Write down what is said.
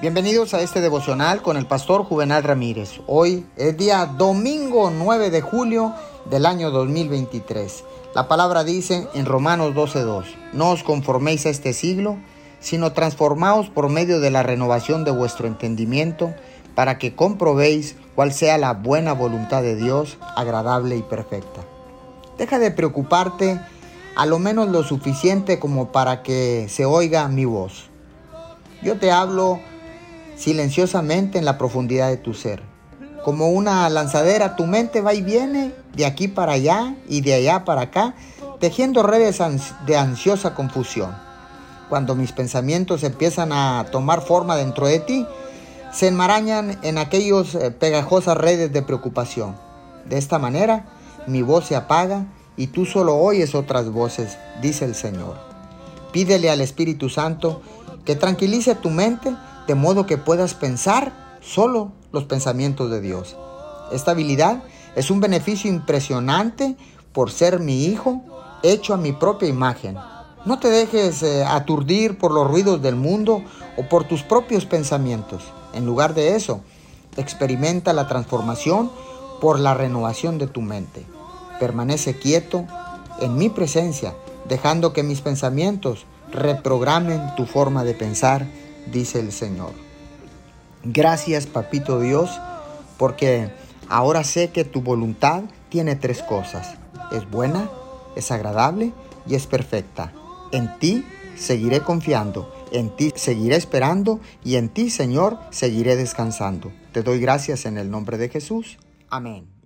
Bienvenidos a este devocional con el pastor Juvenal Ramírez. Hoy es día domingo 9 de julio del año 2023. La palabra dice en Romanos 12:2, no os conforméis a este siglo, sino transformaos por medio de la renovación de vuestro entendimiento, para que comprobéis cuál sea la buena voluntad de Dios, agradable y perfecta. Deja de preocuparte a lo menos lo suficiente como para que se oiga mi voz. Yo te hablo silenciosamente en la profundidad de tu ser. Como una lanzadera, tu mente va y viene de aquí para allá y de allá para acá, tejiendo redes de ansiosa confusión. Cuando mis pensamientos empiezan a tomar forma dentro de ti, se enmarañan en aquellas eh, pegajosas redes de preocupación. De esta manera, mi voz se apaga y tú solo oyes otras voces, dice el Señor. Pídele al Espíritu Santo que tranquilice tu mente de modo que puedas pensar solo los pensamientos de Dios. Esta habilidad es un beneficio impresionante por ser mi hijo hecho a mi propia imagen. No te dejes eh, aturdir por los ruidos del mundo o por tus propios pensamientos. En lugar de eso, experimenta la transformación por la renovación de tu mente. Permanece quieto en mi presencia, dejando que mis pensamientos reprogramen tu forma de pensar dice el Señor. Gracias, papito Dios, porque ahora sé que tu voluntad tiene tres cosas. Es buena, es agradable y es perfecta. En ti seguiré confiando, en ti seguiré esperando y en ti, Señor, seguiré descansando. Te doy gracias en el nombre de Jesús. Amén.